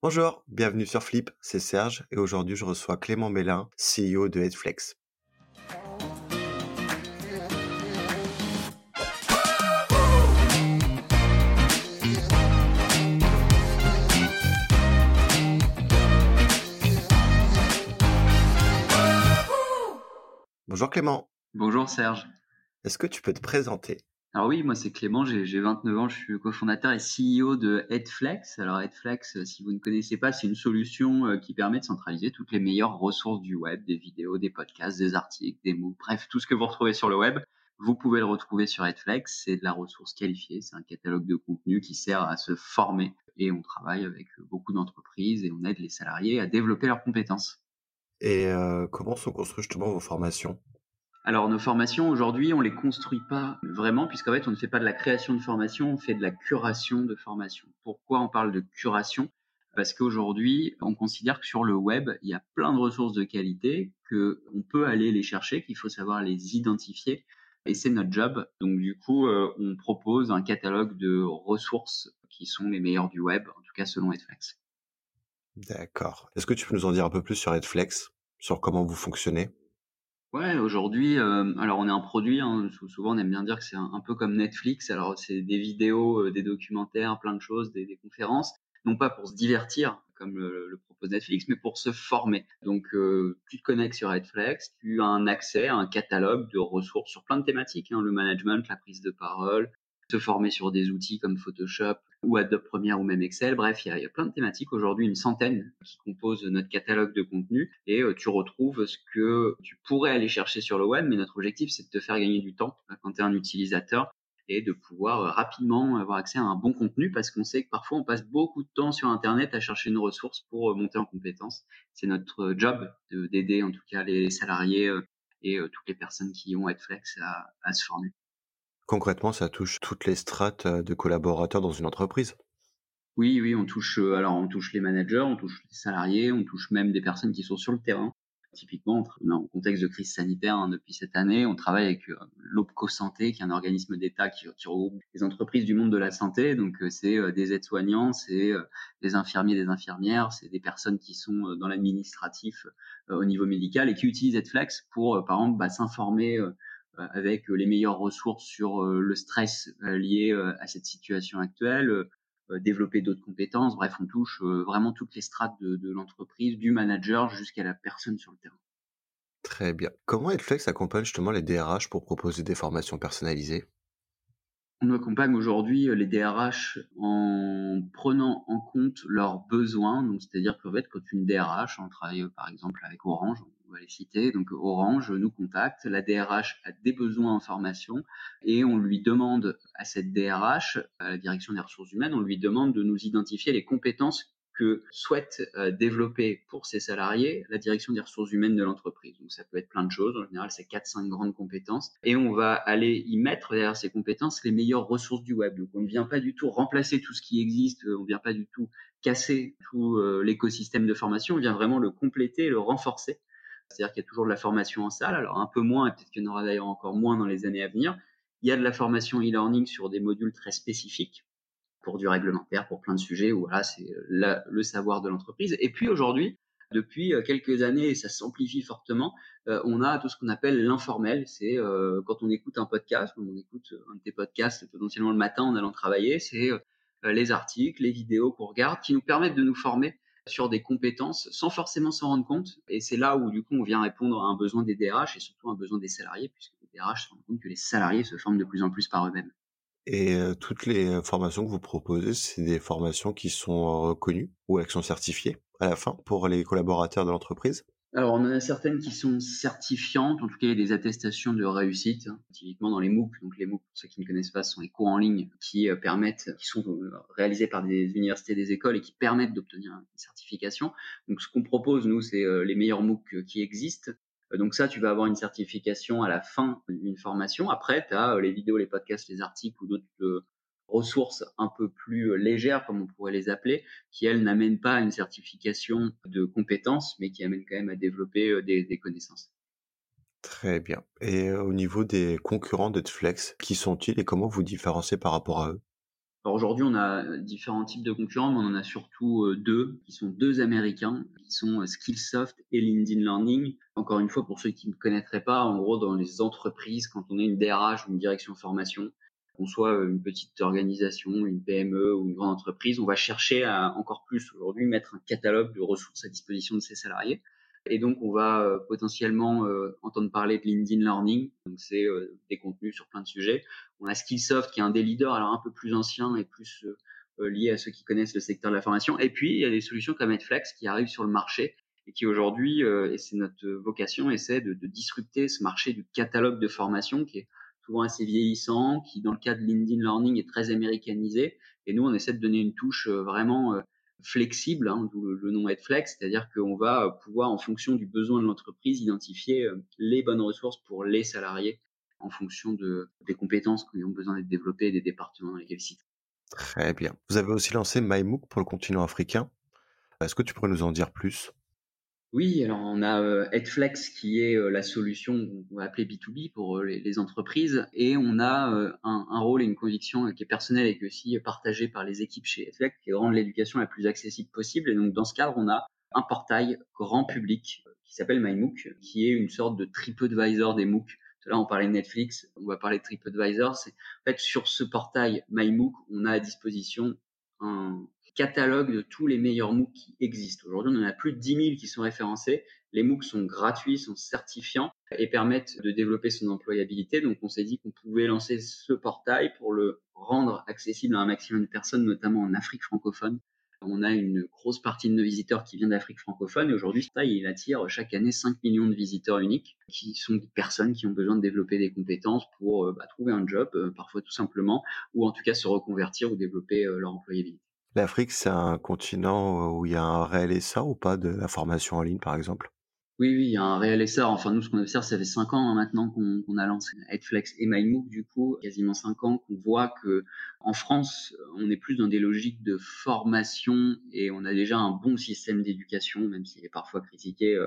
Bonjour, bienvenue sur Flip, c'est Serge et aujourd'hui je reçois Clément Mélin, CEO de Headflex. Bonjour Clément. Bonjour Serge. Est-ce que tu peux te présenter? Alors oui, moi c'est Clément, j'ai 29 ans, je suis cofondateur et CEO de Headflex. Alors Headflex, euh, si vous ne connaissez pas, c'est une solution euh, qui permet de centraliser toutes les meilleures ressources du web, des vidéos, des podcasts, des articles, des mots, bref, tout ce que vous retrouvez sur le web, vous pouvez le retrouver sur Headflex. C'est de la ressource qualifiée, c'est un catalogue de contenu qui sert à se former et on travaille avec beaucoup d'entreprises et on aide les salariés à développer leurs compétences. Et euh, comment sont construites justement vos formations? Alors nos formations aujourd'hui, on les construit pas vraiment puisqu'en fait on ne fait pas de la création de formation, on fait de la curation de formation. Pourquoi on parle de curation? Parce qu'aujourd'hui, on considère que sur le web, il y a plein de ressources de qualité que on peut aller les chercher, qu'il faut savoir les identifier et c'est notre job. Donc du coup, euh, on propose un catalogue de ressources qui sont les meilleures du web, en tout cas selon Edflex. D'accord. Est-ce que tu peux nous en dire un peu plus sur Edflex, sur comment vous fonctionnez? Ouais, aujourd'hui, euh, alors on est un produit, hein, souvent on aime bien dire que c'est un, peu comme Netflix. Alors c'est des vidéos, euh, des documentaires, plein de choses, des, conférences, non pas pour se divertir comme le, le propose Netflix, mais pour se former. Donc euh, tu te connectes sur Netflix, tu as un accès à un catalogue de ressources sur plein de thématiques, hein, le management, la prise de parole, se former sur des outils comme Photoshop ou Adobe Premiere ou même Excel. Bref, il y a, plein de thématiques aujourd'hui, une centaine qui composent notre catalogue de contenu et euh, tu retrouves ce que tu pourrais aller chercher sur le web, mais notre objectif c'est de te faire gagner du temps euh, quand tu es un utilisateur et de pouvoir euh, rapidement avoir accès à un bon contenu parce qu'on sait que parfois on passe beaucoup de temps sur Internet à chercher une ressource pour monter en compétence. C'est notre job d'aider en tout cas les salariés et toutes les personnes qui ont Adflex à, à se former. Concrètement, ça touche toutes les strates euh, de collaborateurs dans une entreprise? Oui, oui, on touche euh, alors on touche les managers, on touche les salariés, on touche même des personnes qui sont sur le terrain. Typiquement, en contexte de crise sanitaire hein, depuis cette année, on travaille avec euh, l'OPCO Santé, qui est un organisme d'État qui, regroupe les entreprises du monde de la santé. Donc, c'est des aides-soignants, c'est des infirmiers, des infirmières, c'est des personnes qui sont dans l'administratif au niveau médical et qui utilisent Edflex pour, par exemple, bah, s'informer avec euh, les meilleures ressources sur euh, le stress lié à cette situation actuelle, développer d'autres compétences. Bref, on touche vraiment toutes les strates de, l'entreprise, du manager jusqu'à la personne sur le terrain. Très bien. Comment Edflex accompagne justement les DRH pour proposer des formations personnalisées? On accompagne aujourd'hui les DRH en prenant en compte leurs besoins. Donc, c'est-à-dire qu'en fait, quand une DRH, on travaille par exemple avec Orange, on va les citer. Donc Orange nous contacte, la DRH a des besoins en formation et on lui demande à cette DRH, à la direction des ressources humaines, on lui demande de nous identifier les compétences que souhaite euh, développer pour ses salariés la direction des ressources humaines de l'entreprise. Donc ça peut être plein de choses, en général c'est 4-5 grandes compétences, et on va aller y mettre derrière ces compétences les meilleures ressources du web. Donc on ne vient pas du tout remplacer tout ce qui existe, on ne vient pas du tout casser tout euh, l'écosystème de formation, on vient vraiment le compléter, le renforcer c'est-à-dire qu'il y a toujours de la formation en salle, alors un peu moins, et peut-être qu'il y en aura d'ailleurs encore moins dans les années à venir. Il y a de la formation e-learning sur des modules très spécifiques pour du réglementaire, pour plein de sujets où voilà, c'est le savoir de l'entreprise. Et puis aujourd'hui, depuis euh, quelques années, et ça s'amplifie fortement, euh, on a tout ce qu'on appelle l'informel. C'est euh, quand on écoute un podcast, quand on écoute un de tes podcasts potentiellement le matin en allant travailler, c'est les articles, les vidéos qu'on regarde qui nous permettent de nous former sur des compétences sans forcément s'en rendre compte. Et c'est là où, du coup, on vient répondre à un besoin des DRH et surtout un besoin des salariés, puisque les DRH se rendent compte que les salariés se forment de plus en plus par eux-mêmes. Et euh, toutes les formations que vous proposez, c'est des formations qui sont reconnues ou elles sont certifiées à la fin pour les collaborateurs de l'entreprise? Alors, on en a certaines qui sont certifiantes, en tout cas, il y a des attestations de réussite, hein, typiquement dans les MOOC. Donc, les MOOC, pour ceux qui ne connaissent pas, sont les cours en ligne qui euh, permettent, qui sont euh, réalisés par des universités, des écoles et qui permettent d'obtenir une certification. Donc, ce qu'on propose, nous, c'est euh, les meilleurs MOOC qui existent. Donc ça, tu vas avoir une certification à la fin d'une formation. Après, tu as les vidéos, les podcasts, les articles ou d'autres ressources un peu plus euh, légères, comme on pourrait les appeler, qui elles n'amènent pas à une certification de compétences, mais qui amènent quand même à développer euh, des, connaissances. Très bien. Et euh, au niveau des concurrents d'Edflex, qui sont-ils et comment vous différenciez par rapport à eux? Alors aujourd'hui, on a différents types de concurrents, mais on en a surtout deux, qui sont deux américains, qui sont Skillsoft et LinkedIn Learning. Encore une fois, pour ceux qui ne connaîtraient pas, en gros, dans les entreprises, quand on est une DRH ou une direction formation, qu'on soit euh, une petite organisation, une PME ou une grande entreprise, on va chercher à encore plus aujourd'hui mettre un catalogue de ressources à disposition de ses salariés. Et donc, on va euh, potentiellement euh, entendre parler de LinkedIn Learning. Donc, c'est euh, des contenus sur plein de sujets. On a Skillsoft qui est un des leaders, alors un peu plus ancien et plus lié à ceux qui connaissent le secteur de la formation. Et puis, il y a des solutions comme Edflex qui arrivent sur le marché et qui aujourd'hui, et c'est notre vocation, essaie de, disrupter ce marché du catalogue de formation qui est souvent assez vieillissant, qui dans le cas de LinkedIn Learning est très américanisé. Et nous, on essaie de donner une touche vraiment flexible, hein, d'où le, nom Headflex, c'est-à-dire qu'on va pouvoir, en fonction du besoin de l'entreprise, identifier euh, les bonnes ressources pour les salariés en fonction de, des compétences qui ont besoin d'être développées et des départements dans lesquels ils Très bien. Vous avez aussi lancé MyMOOC pour le continent africain. Est-ce que tu pourrais nous en dire plus? Oui, alors on a euh, Headflex qui est la solution qu'on va appeler B2B pour les, entreprises et on a un, rôle et une conviction qui est personnelle et qui est aussi partagée par les équipes chez Headflex qui est de rendre l'éducation la plus accessible possible. Et donc dans ce cadre, on a un portail grand public qui s'appelle MyMOOC, qui est une sorte de TripAdvisor des MOOC. Là, on parlait de Netflix, on va parler de TripAdvisor. C'est en fait sur ce portail MyMOOC, on a à disposition un, catalogue de tous les meilleurs MOOC qui existent. Aujourd'hui, on en a plus de 10 000 qui sont référencés. Les MOOC sont gratuits, sont certifiants et permettent de développer son employabilité. Donc, on s'est dit qu'on pouvait lancer ce portail pour le rendre accessible à un maximum de personnes, notamment en Afrique francophone. On a une grosse partie de nos visiteurs qui viennent d'Afrique francophone et aujourd'hui, ce il attire chaque année 5 millions de visiteurs uniques qui sont des personnes qui ont besoin de développer des compétences pour euh, bah, trouver un job, euh, parfois tout simplement, ou en tout cas se reconvertir ou développer euh, leur employabilité. L'Afrique, c'est un continent où il y a un réel essor ou pas de la formation en ligne, par exemple? Oui, oui, il y a un réel essor. Enfin, nous, ce qu'on observe, ça fait cinq ans hein, maintenant qu'on a lancé Headflex et MyMOOC, du coup, quasiment cinq ans qu'on voit que en France, on est plus dans des logiques de formation et on a déjà un bon système d'éducation, même s'il est parfois critiqué.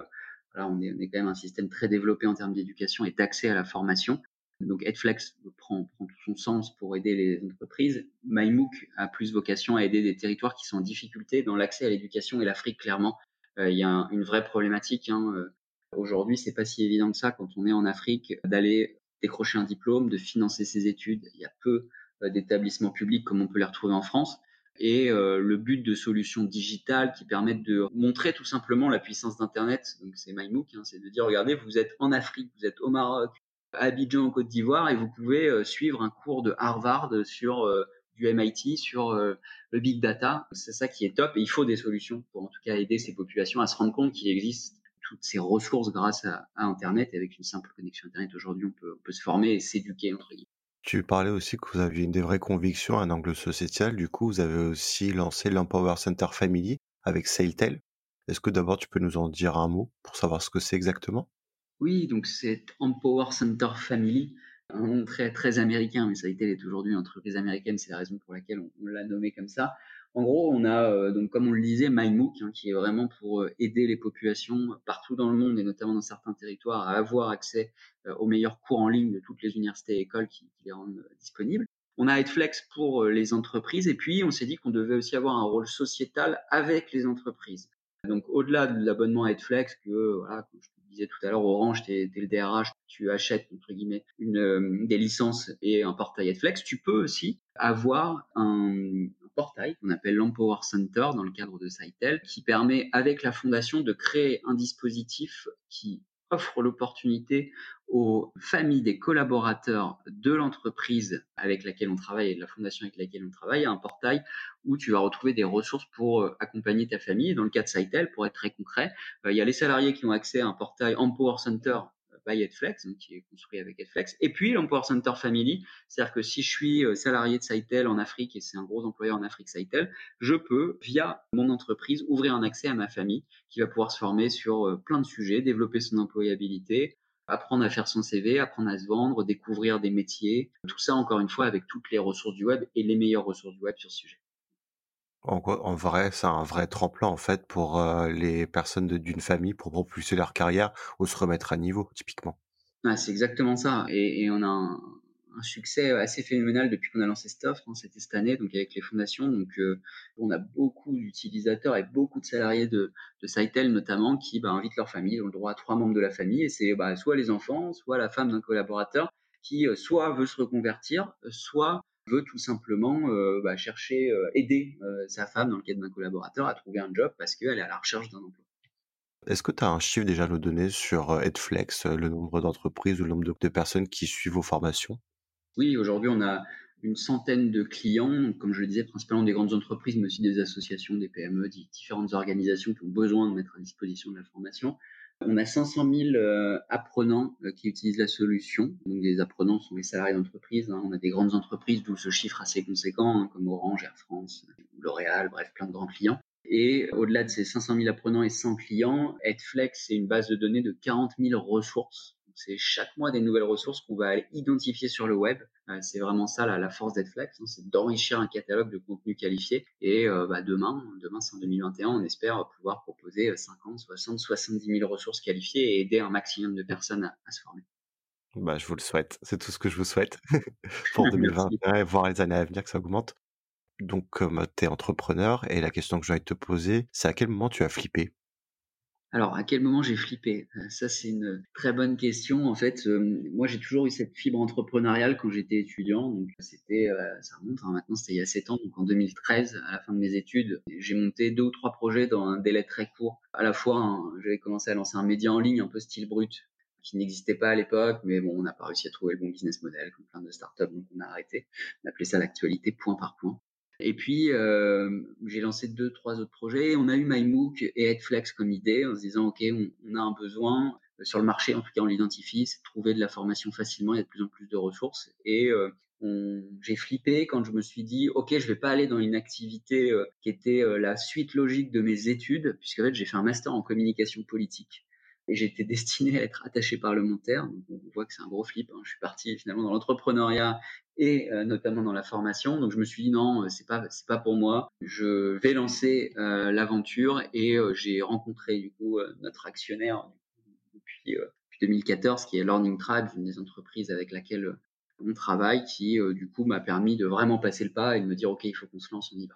On est quand même un système très développé en termes d'éducation et d'accès à la formation. Donc Headflex prend, tout son sens pour aider les entreprises. MyMOOC a plus vocation à aider des territoires qui sont en difficulté dans l'accès à l'éducation et l'Afrique clairement. Euh, il y a une vraie problématique. Hein. Euh, aujourd'hui, c'est pas si évident que ça quand on est en Afrique d'aller décrocher un diplôme, de financer ses études. Il y a peu euh, d'établissements publics comme on peut les retrouver en France. Et le but de solutions digitales qui permettent de montrer tout simplement la puissance d'Internet, donc c'est MyMOOC, hein, c'est de dire regardez, vous êtes en Afrique, vous êtes au Maroc, Abidjan en Côte d'Ivoire et vous pouvez euh, suivre un cours de Harvard sur euh, du MIT sur euh, le big data. C'est ça qui est top et il faut des solutions pour en tout cas aider ces populations à se rendre compte qu'il existe toutes ces ressources grâce à, Internet et avec une simple connexion Internet aujourd'hui on peut, on peut se former et s'éduquer entre guillemets. Tu parlais aussi que vous aviez une des vraies convictions, un angle sociétal. Du coup, vous avez aussi lancé l'Empower Center Family avec SailTel. Est-ce que d'abord tu peux nous en dire un mot pour savoir ce que c'est exactement? Oui, donc c'est Empower Center Family, un nom très, américain, mais ça a été est aujourd'hui une entreprise américaine, c'est la raison pour laquelle on, l'a nommé comme ça. En gros, on a, euh, donc comme on le disait, MyMOOC, hein, qui est vraiment pour euh, aider les populations partout dans le monde et notamment dans certains territoires à avoir accès euh, aux meilleurs cours en ligne de toutes les universités et écoles qui, les rendent disponibles. On a Headflex pour les entreprises et puis on s'est dit qu'on devait aussi avoir un rôle sociétal avec les entreprises. Donc au-delà de l'abonnement à Headflex, que voilà, je disais tout à l'heure, Orange, tu es, le DRH, tu achètes, entre guillemets, une, euh, des licences et un portail Adflex, tu peux aussi avoir un, portail qu'on appelle l'Empower Center dans le cadre de Saitel, qui permet avec la fondation de créer un dispositif qui offre l'opportunité aux familles des collaborateurs de l'entreprise avec laquelle on travaille et de la fondation avec laquelle on travaille, un portail où tu vas retrouver des ressources pour euh, accompagner ta famille. Dans le cas de Saitel, pour être très concret, euh, il y a les salariés qui ont accès à un portail Empower Center by Edflex, qui est construit avec Edflex. Et puis l'Empower Center Family, c'est-à-dire que si je suis euh, salarié de Saitel en Afrique et c'est un gros employeur en Afrique Saitel, je peux, via mon entreprise, ouvrir un accès à ma famille qui va pouvoir se former sur euh, plein de sujets, développer son employabilité, apprendre à faire son CV, apprendre à se vendre, découvrir des métiers. Tout ça, encore une fois, avec toutes les ressources du web et les meilleures ressources du web sur ce sujet. En, vrai, c'est un vrai tremplin en fait pour euh, les personnes d'une famille pour propulser leur carrière ou se remettre à niveau, typiquement. Ah, c'est exactement ça. Et, on a un, succès assez phénoménal depuis qu'on a lancé cette offre. Hein, C'était cette année, donc avec les fondations. Donc, euh, on a beaucoup d'utilisateurs et beaucoup de salariés de, de notamment qui bah, invitent leur famille. Ont le droit à trois membres de la famille et c'est bah, soit les enfants, soit la femme d'un collaborateur qui euh, soit veut se reconvertir, soit veut tout simplement euh, bah, chercher, euh, aider euh, sa femme dans le cadre d'un collaborateur à trouver un job parce qu'elle est à la recherche d'un emploi. Est-ce que tu as un chiffre déjà à nous donner sur Headflex, le nombre d'entreprises ou le nombre de, personnes qui suivent vos formations? Oui, aujourd'hui, on a une centaine de clients, comme je le disais, principalement des grandes entreprises, mais aussi des associations, des PME, des différentes organisations qui ont besoin de mettre à disposition de la formation. On a 500 000 euh, apprenants euh, qui utilisent la solution. Donc, les apprenants sont les salariés d'entreprise. Hein. On a des grandes entreprises, d'où ce chiffre assez conséquent, hein, comme Orange, Air France, L'Oréal, bref, plein de grands clients. Et au-delà de ces 500 000 apprenants et 100 clients, Edflex, c'est une base de données de 40 000 ressources. C'est chaque mois des nouvelles ressources qu'on va aller identifier sur le web. Euh, c'est vraiment ça la, la force d'Edflex, hein, c'est d'enrichir un catalogue de contenu qualifié. Et euh, bah, demain, demain c'est en 2021, on espère pouvoir proposer 50, 60, 70 000 ressources qualifiées et aider un maximum de personnes à, à se former. Bah, je vous le souhaite. C'est tout ce que je vous souhaite pour 2021 et voir les années à venir que ça augmente. Donc, comme tu es entrepreneur, et la question que j'ai envie de te poser, c'est à quel moment tu as flippé? Alors, à quel moment j'ai flippé? Euh, Ça, c'est une très bonne question. En fait, euh, moi, j'ai toujours eu cette fibre entrepreneuriale quand j'étais étudiant. Donc, c'était, euh, ça remonte, hein, maintenant, c'était il y a 7 ans. Donc, en 2013, à la fin de mes études, j'ai monté deux ou trois projets dans un délai très court. À la fois, hein, j'avais commencé à lancer un média en ligne un peu style brut, qui n'existait pas à l'époque, mais bon, on n'a pas réussi à trouver le bon business model, comme plein de startups, donc on a arrêté. On appelait ça l'actualité point par point. Et puis, euh, j'ai lancé deux, trois autres projets. On a eu MyMOOC et Headflex comme idée en se disant, OK, on, a un besoin euh, sur le marché, en tout cas on l'identifie, c'est trouver de la formation facilement, il y a de plus en plus de ressources. Et euh, j'ai flippé quand je me suis dit, OK, je vais pas aller dans une activité qui était la suite logique de mes études, puisque en fait, j'ai fait un master en communication politique et j'étais destiné à être attaché parlementaire. Donc on voit que c'est un gros flip. Hein. Je suis parti finalement dans l'entrepreneuriat et euh, notamment dans la formation. Donc je me suis dit non, euh, c'est pas c'est pas pour moi. Je vais lancer euh, l'aventure et j'ai rencontré du coup notre actionnaire depuis, depuis 2014 qui est Learning Tribe, une des entreprises avec laquelle on travaille, qui du coup m'a permis de vraiment passer le pas et de me dire ok il faut qu'on se lance, on y va.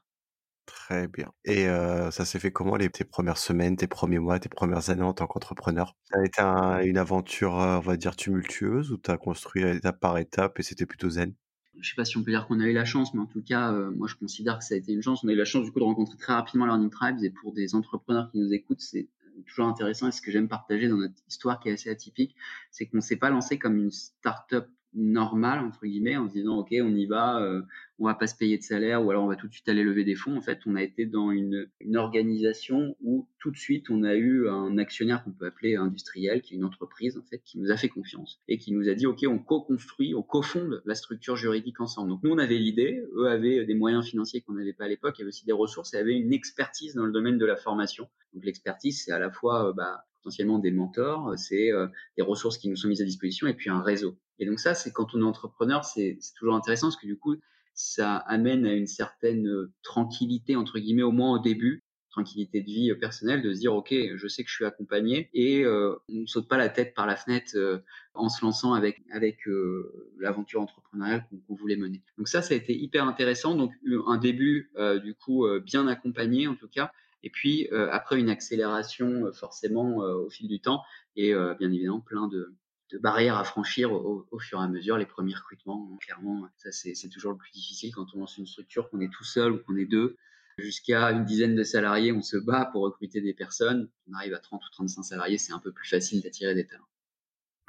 Très bien. Et ça s'est fait comment les tes premières semaines, tes premiers mois, tes premières années en tant qu'entrepreneur? Ça a été un, une aventure, on va dire, tumultueuse ou tu as construit étape par étape et c'était plutôt zen? Je sais pas si on peut dire qu'on a eu la chance, mais en tout cas, moi je considère que ça a été une chance. On a eu la chance du coup de rencontrer très rapidement Learning Tribes et pour des entrepreneurs qui nous écoutent, c'est toujours intéressant et ce que j'aime partager dans notre histoire qui est assez atypique, c'est qu'on s'est pas lancé comme une start-up normale entre guillemets en se disant ok on y va euh, on va pas se payer de salaire ou alors on va tout de suite aller lever des fonds. En fait, on a été dans une, organisation où tout de suite on a eu un actionnaire qu'on peut appeler industriel, qui est une entreprise en fait qui nous a fait confiance et qui nous a dit ok on co-construit, on co-fonde la structure juridique ensemble. Donc nous on avait l'idée, eux avaient des moyens financiers qu'on n'avait pas à l'époque, avait aussi des ressources et avaient une expertise dans le domaine de la formation. Donc l'expertise c'est à la fois euh, bah, potentiellement des mentors, c'est euh, des ressources qui nous sont mises à disposition et puis un réseau. Et donc ça, c'est quand on est entrepreneur, c'est toujours intéressant parce que du coup, ça amène à une certaine euh, tranquillité entre guillemets au moins au début tranquillité de vie euh, personnelle de se dire ok je sais que je suis accompagné et euh, on ne saute pas la tête par la fenêtre euh, en se lançant avec avec euh, l'aventure entrepreneuriale qu'on qu voulait mener donc ça ça a été hyper intéressant donc un début euh, du coup bien accompagné en tout cas et puis après une accélération forcément au fil du temps et bien évidemment plein de barrières à franchir au, fur et à mesure, les premiers recrutements, clairement, ça c'est toujours le plus difficile quand on lance une structure, qu'on est tout seul ou qu'on est deux. Jusqu'à une dizaine de salariés, on se bat pour recruter des personnes. On arrive à 30 ou 35 salariés, c'est un peu plus facile d'attirer des talents.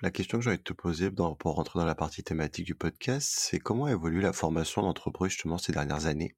La question que j'ai envie de te poser pour rentrer dans la partie thématique du podcast, c'est comment évolue la formation d'entreprise justement ces dernières années?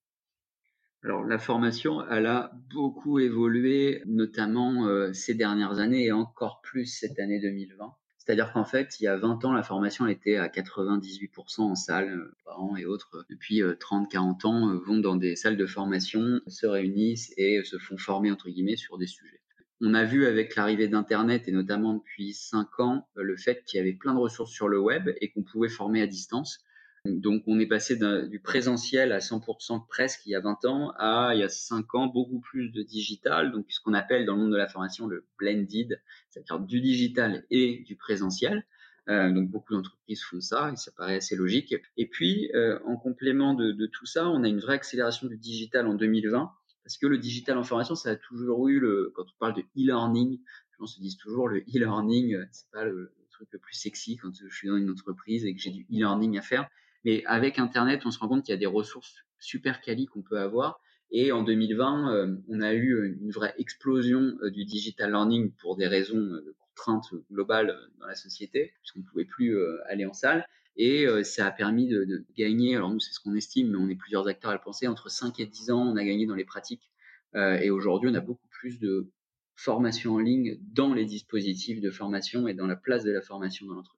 Alors la formation, elle a beaucoup évolué, notamment euh, ces dernières années et encore plus cette année 2020. C'est-à-dire qu'en fait, il y a 20 ans, la formation était à 98% en salle, euh, parents et autres, depuis 30-40 euh, ans, vont dans des salles de formation, se réunissent et se font former, entre guillemets, sur des sujets. On a vu avec l'arrivée d'Internet, et notamment depuis 5 ans, le fait qu'il y avait plein de ressources sur le web et qu'on pouvait former à distance. Donc on est passé du présentiel à 100% presque il y a 20 ans à il y a 5 ans beaucoup plus de digital, donc ce qu'on appelle dans le monde de la formation le blended, c'est-à-dire du digital et du présentiel. Euh, donc beaucoup d'entreprises font ça et ça paraît assez logique. Et puis, euh, en complément de, tout ça, on a une vraie accélération du digital en 2020 parce que le digital en formation, ça a toujours eu le, quand on parle de e-learning, les gens se disent toujours le e-learning, c'est pas le, truc le plus sexy quand je suis dans une entreprise et que j'ai du e-learning à faire. Mais avec Internet, on se rend compte qu'il y a des ressources super quali qu'on peut avoir. Et en 2020, euh, on a eu une vraie explosion du digital learning pour des raisons de contrainte globale dans la société, puisqu'on ne pouvait plus euh, aller en salle. Et euh, ça a permis de, gagner, alors nous c'est ce qu'on estime, mais on est plusieurs acteurs à le penser, entre 5 et 10 ans, on a gagné dans les pratiques. Euh, et aujourd'hui, on a beaucoup plus de formation en ligne dans les dispositifs de formation et dans la place de la formation dans l'entreprise.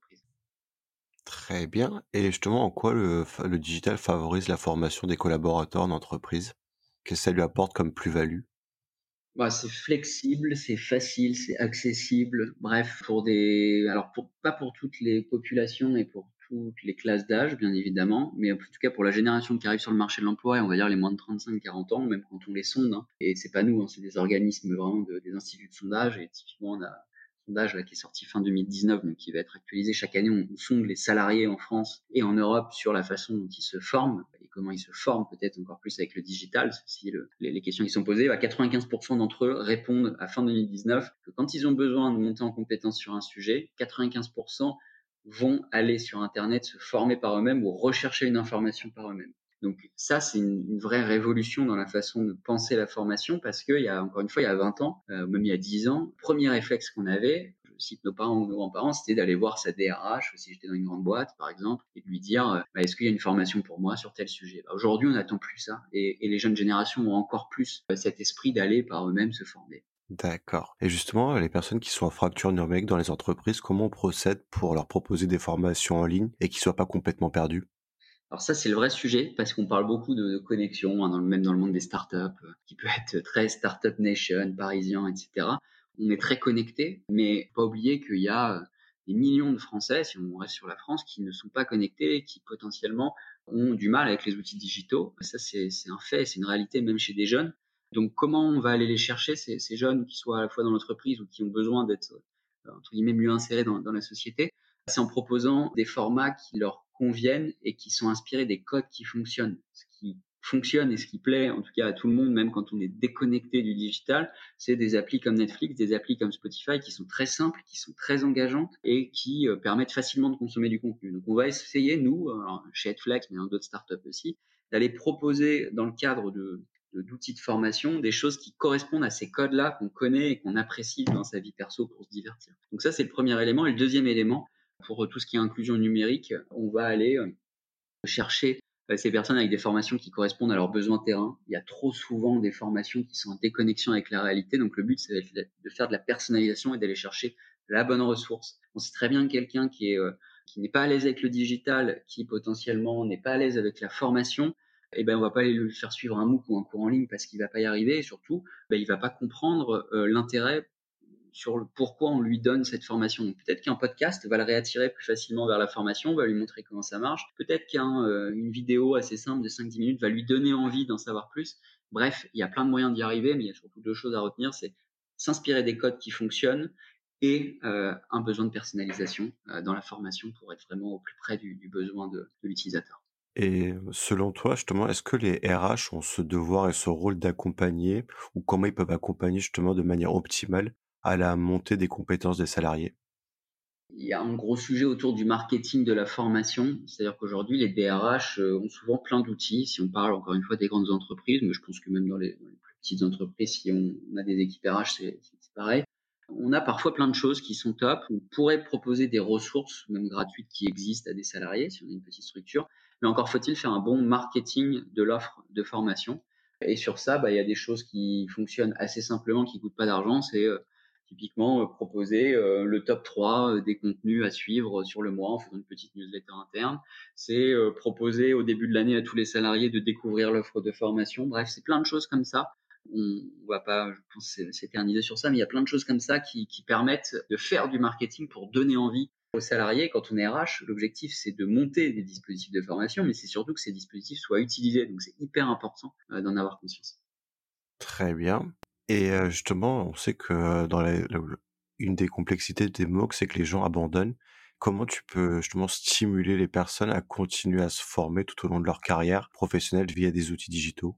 Très bien. Et justement, en quoi le, le digital favorise la formation des collaborateurs en entreprise? Qu'est-ce que ça lui apporte comme plus-value? Bah, c'est flexible, c'est facile, c'est accessible. Bref, pour des, alors pour, pas pour toutes les populations et pour toutes les classes d'âge, bien évidemment, mais en tout cas pour la génération qui arrive sur le marché de l'emploi, et on va dire les moins de 35-40 ans, même quand on les sonde, hein. et c'est pas nous, hein, c'est des organismes vraiment de, des instituts de sondage, et typiquement on a sondage là, qui est sorti fin 2019, donc qui va être actualisé chaque année. On, sonde les salariés en France et en Europe sur la façon dont ils se forment et comment ils se forment peut-être encore plus avec le digital. Si le, les, les, questions qui sont posées, bah, 95% d'entre eux répondent à fin 2019 que quand ils ont besoin de monter en compétence sur un sujet, 95% vont aller sur Internet se former par eux-mêmes ou rechercher une information par eux-mêmes. Donc ça, c'est une, vraie révolution dans la façon de penser la formation parce qu'il y a encore une fois, il y a 20 ans, euh, même il y a 10 ans, premier réflexe qu'on avait, je cite nos parents ou nos grands-parents, c'était d'aller voir sa DRH, si j'étais dans une grande boîte par exemple, et de lui dire euh, bah, est-ce qu'il y a une formation pour moi sur tel sujet? Bah, Aujourd'hui, on n'attend plus ça et, les jeunes générations ont encore plus euh, cet esprit d'aller par eux-mêmes se former. D'accord. Et justement, les personnes qui sont en fracture numérique dans les entreprises, comment on procède pour leur proposer des formations en ligne et qui soient pas complètement perdues? Alors ça, c'est le vrai sujet parce qu'on parle beaucoup de, connexion, hein, même dans le monde des startups, euh, qui peut être très startup nation, parisien, etc. On est très connecté, mais pas oublier qu'il y a euh, des millions de Français, si on reste sur la France, qui ne sont pas connectés et qui potentiellement ont du mal avec les outils digitaux. Ça, c'est un fait, c'est une réalité même chez des jeunes. Donc, comment on va aller les chercher, ces, jeunes qui soient à la fois dans l'entreprise ou qui ont besoin d'être, euh, entre guillemets, mieux insérés dans la société? C'est en proposant des formats qui leur conviennent et qui sont inspirés des codes qui fonctionnent. Ce qui fonctionne et ce qui plaît, en tout cas à tout le monde, même quand on est déconnecté du digital, c'est des applis comme Netflix, des applis comme Spotify qui sont très simples, qui sont très engageantes et qui euh, permettent facilement de consommer du contenu. Donc on va essayer, nous, chez Headflex, mais dans d'autres startups aussi, d'aller proposer dans le cadre d'outils de formation, des choses qui correspondent à ces codes-là qu'on connaît et qu'on apprécie dans sa vie perso pour se divertir. Donc ça, c'est le premier élément. Et le deuxième élément, pour tout ce qui est inclusion numérique, on va aller euh, chercher euh, ces personnes avec des formations qui correspondent à leurs besoins terrain. Il y a trop souvent des formations qui sont en déconnexion avec la réalité. Donc le but, c'est de faire de la personnalisation et d'aller chercher la bonne ressource. On sait très bien que quelqu'un qui est euh, qui n'est pas à l'aise avec le digital, qui potentiellement n'est pas à l'aise avec la formation, eh ben on va pas aller lui faire suivre un MOOC ou un cours en ligne parce qu'il va pas y arriver et surtout ben, il va pas comprendre l'intérêt sur le pourquoi on lui donne cette formation. Peut-être qu'un podcast va le réattirer plus facilement vers la formation, va lui montrer comment ça marche. Peut-être qu'une euh, vidéo assez simple de 5-10 minutes va lui donner envie d'en savoir plus. Bref, il y a plein de moyens d'y arriver, mais il y a surtout deux choses à retenir, c'est s'inspirer des codes qui fonctionnent et euh, un besoin de personnalisation euh, dans la formation pour être vraiment au plus près du, du besoin de, de l'utilisateur. Et selon toi, justement, est-ce que les RH ont ce devoir et ce rôle d'accompagner ou comment ils peuvent accompagner justement de manière optimale à la montée des compétences des salariés? Il y a un gros sujet autour du marketing de la formation, c'est-à-dire qu'aujourd'hui les DRH euh, ont souvent plein d'outils. Si on parle encore une fois des grandes entreprises, mais je pense que même dans les, plus petites entreprises, si on, a des équipes RH, c'est pareil. On a parfois plein de choses qui sont top. On pourrait proposer des ressources, même gratuites, qui existent à des salariés si on a une petite structure. Mais encore faut-il faire un bon marketing de l'offre de formation. Et sur ça, bah, il y a des choses qui fonctionnent assez simplement, qui coûtent pas d'argent. C'est euh, typiquement euh, proposer euh, le top 3 euh, des contenus à suivre sur le mois en faisant une petite newsletter interne. C'est proposer au début de l'année à tous les salariés de découvrir l'offre de formation. Bref, c'est plein de choses comme ça. On va pas, je pense, s'éterniser sur ça, mais il y a plein de choses comme ça qui, qui permettent de faire du marketing pour donner envie aux salariés. Quand on est RH, l'objectif c'est de monter des dispositifs de formation, mais c'est surtout que ces dispositifs soient utilisés. Donc c'est hyper important d'en avoir conscience. Très bien. Et justement, on sait que dans une des complexités des MOOC, c'est que les gens abandonnent. comment tu peux justement stimuler les personnes à continuer à se former tout au long de leur carrière professionnelle via des outils digitaux?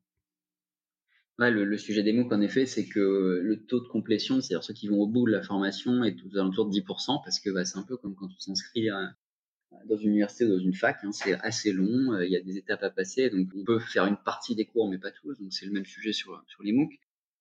Le, sujet des MOOC, en effet, c'est que le taux de complétion, c'est-à-dire ceux qui vont au bout de la formation, est aux alentours de 10%, parce que bah, c'est un peu comme quand on s'inscrit dans une université ou dans une fac, hein, c'est assez long, il y a des étapes à passer, donc on peut faire une partie des cours, mais pas tous, donc c'est le même sujet sur, sur les MOOC.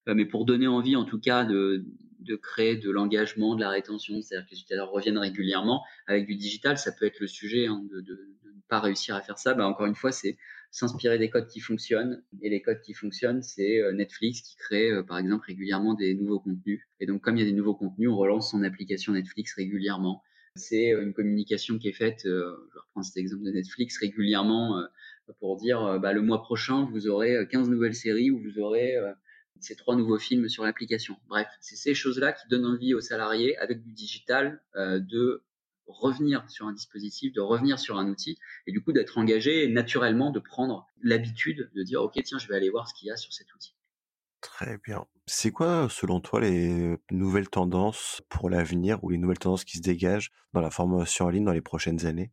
Euh, mais pour donner envie, en tout cas, de, de créer de l'engagement, de la rétention, c'est-à-dire que les utilisateurs reviennent régulièrement, avec du digital, ça peut être le sujet hein, de, de, ne pas réussir à faire ça. Bah, encore une fois, c'est s'inspirer des codes qui fonctionnent. Et les codes qui fonctionnent, c'est euh, Netflix qui crée, par exemple, régulièrement des nouveaux contenus. Et donc, comme il y a des nouveaux contenus, on relance son application Netflix régulièrement. C'est euh, une communication qui est faite, euh, je reprends cet exemple de Netflix, régulièrement euh, pour dire bah, le mois prochain, vous aurez 15 nouvelles séries ou vous aurez ces trois nouveaux films sur l'application. Bref, c'est ces choses-là qui donnent envie aux salariés avec du digital de revenir sur un dispositif, de revenir sur un outil et du coup d'être engagé naturellement, de prendre l'habitude de dire ok tiens je vais aller voir ce qu'il y a sur cet outil. Très bien. C'est quoi, selon toi, les nouvelles tendances pour l'avenir ou les nouvelles tendances qui se dégagent dans la formation en ligne dans les prochaines années?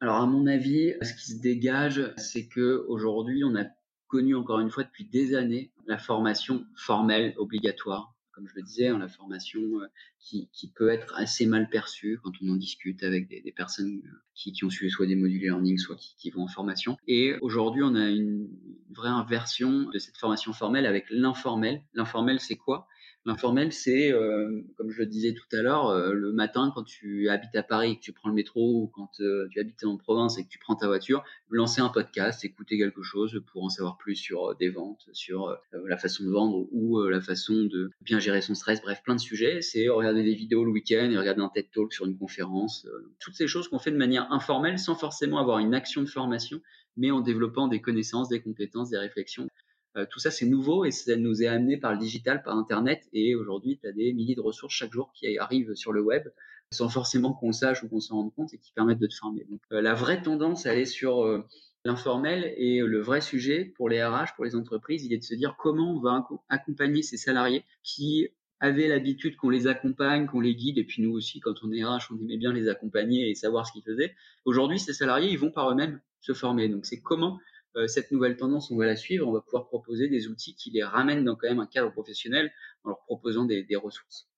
Alors, à mon avis, ce qui se dégage, c'est que aujourd'hui, on a connu encore une fois depuis des années la formation formelle obligatoire comme je le disais, hein, la formation euh, qui, qui, peut être assez mal perçue quand on en discute avec des, personnes euh, qui, qui, ont suivi soit des modules learning, soit qui, qui vont en formation. Et aujourd'hui, on a une vraie inversion de cette formation formelle avec l'informel. L'informel, c'est quoi? L'informel, c'est, euh, comme je le disais tout à l'heure, euh, le matin quand tu habites à Paris et que tu prends le métro ou quand euh, tu habites en province et que tu prends ta voiture, lancer un podcast, écouter quelque chose pour en savoir plus sur des ventes, sur la façon de vendre ou la façon de bien gérer son stress, bref, plein de sujets. C'est regarder des vidéos le week-end et regarder un TED Talk sur une conférence. toutes ces choses qu'on fait de manière informelle sans forcément avoir une action de formation, mais en développant des connaissances, des compétences, des réflexions. Euh, tout ça, c'est nouveau et ça nous est amené par le digital, par Internet. Et aujourd'hui, tu as des milliers de ressources chaque jour qui arrivent sur le web sans forcément qu'on sache ou qu'on s'en rende compte et qui permettent de te former. Donc, euh, la vraie tendance, elle est sur euh, l'informel et le vrai sujet pour les RH, pour les entreprises, il est de se dire comment on va accompagner ces salariés qui avaient l'habitude qu'on les accompagne, qu'on les guide, et puis nous aussi, quand on est RH, on aimait bien les accompagner et savoir ce qu'ils faisaient. Aujourd'hui, ces salariés, ils vont par eux-mêmes se former. Donc, c'est comment cette nouvelle tendance, on va la suivre, on va pouvoir proposer des outils qui les ramènent dans quand même un cadre professionnel en leur proposant des, ressources.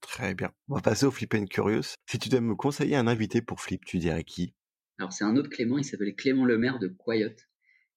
Très bien. On va passer au Flip and Curious. Si tu dois me conseiller un invité pour Flip, tu dirais qui? Alors c'est un autre Clément, il s'appelle Clément Lemaire de Quiet.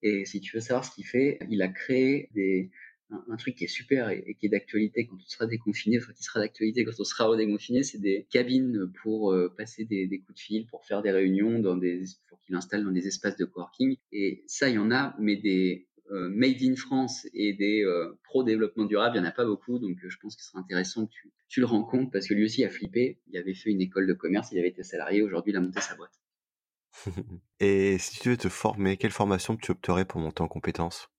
Et si tu veux savoir ce qu'il fait, il a créé des, un, truc qui est super et, qui est d'actualité quand on sera déconfiné, enfin qui sera d'actualité quand on sera redéconfiné, c'est des cabines pour euh, passer des, coups de fil, pour faire des réunions dans des, pour qu'il installe dans des espaces de coworking. Et ça, il y en a, mais des euh, made in France et des euh, pro développement durable, il y en a pas beaucoup. Donc, je pense qu'il serait intéressant que tu, tu le rencontres parce que lui aussi a flippé. Il avait fait une école de commerce, il avait été salarié. Aujourd'hui, il a monté sa boîte. et si tu veux te former, quelle formation tu opterais pour monter en compétences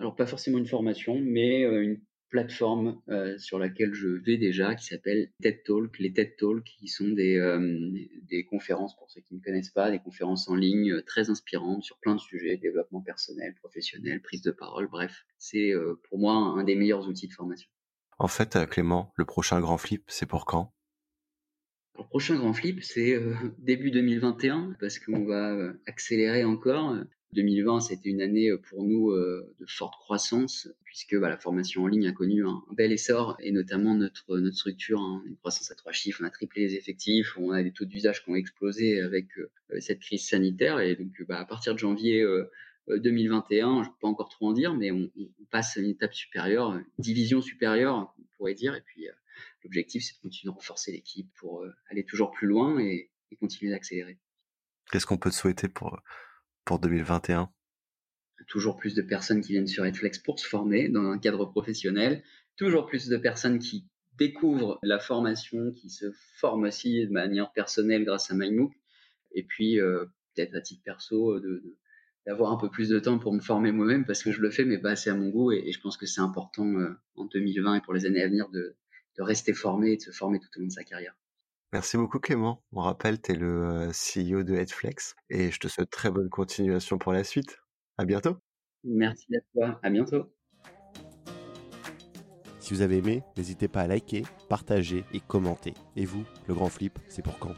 alors pas forcément une formation, mais euh, une plateforme euh, sur laquelle je vais déjà qui s'appelle TED Talk. Les TED Talk qui sont des, euh, des conférences, pour ceux qui ne connaissent pas, des conférences en ligne très inspirantes sur plein de sujets, développement personnel, professionnel, prise de parole, bref. C'est pour moi un des meilleurs outils de formation. En fait, Clément, le prochain grand flip, c'est pour quand? Le prochain grand flip, c'est début 2021, parce qu'on va accélérer encore. 2020, c'était une année euh, pour nous euh, de forte croissance, puisque bah, la formation en ligne a connu un, bel essor, et notamment notre, notre structure, hein, une croissance à trois chiffres, on a triplé les effectifs, on a des taux d'usage qui ont explosé avec euh, cette crise sanitaire, et donc bah, à partir de janvier 2021, je ne peux pas encore trop en dire, mais on, passe à une étape supérieure, une division supérieure, on pourrait dire, et puis l'objectif, c'est de continuer à renforcer l'équipe pour aller toujours plus loin et, et continuer d'accélérer. Qu'est-ce qu'on peut te souhaiter pour pour 2021 Toujours plus de personnes qui viennent sur Edflex pour se former dans un cadre professionnel, toujours plus de personnes qui découvrent la formation, qui se forment aussi de manière personnelle grâce à MyMOOC, et puis euh, peut-être à titre perso de, d'avoir un peu plus de temps pour me former moi-même parce que je le fais mais pas assez à mon goût. Et, je pense que c'est important euh, en 2020 et pour les années à venir de, de rester formé et de se former tout au long de sa carrière. Merci beaucoup Clément. On rappelle, tu es le euh, CEO de Headflex et je te souhaite très bonne continuation pour la suite. À bientôt. Merci à toi. À bientôt. Si vous avez aimé, n'hésitez pas à liker, partager et commenter. Et vous, le grand flip, c'est pour quand?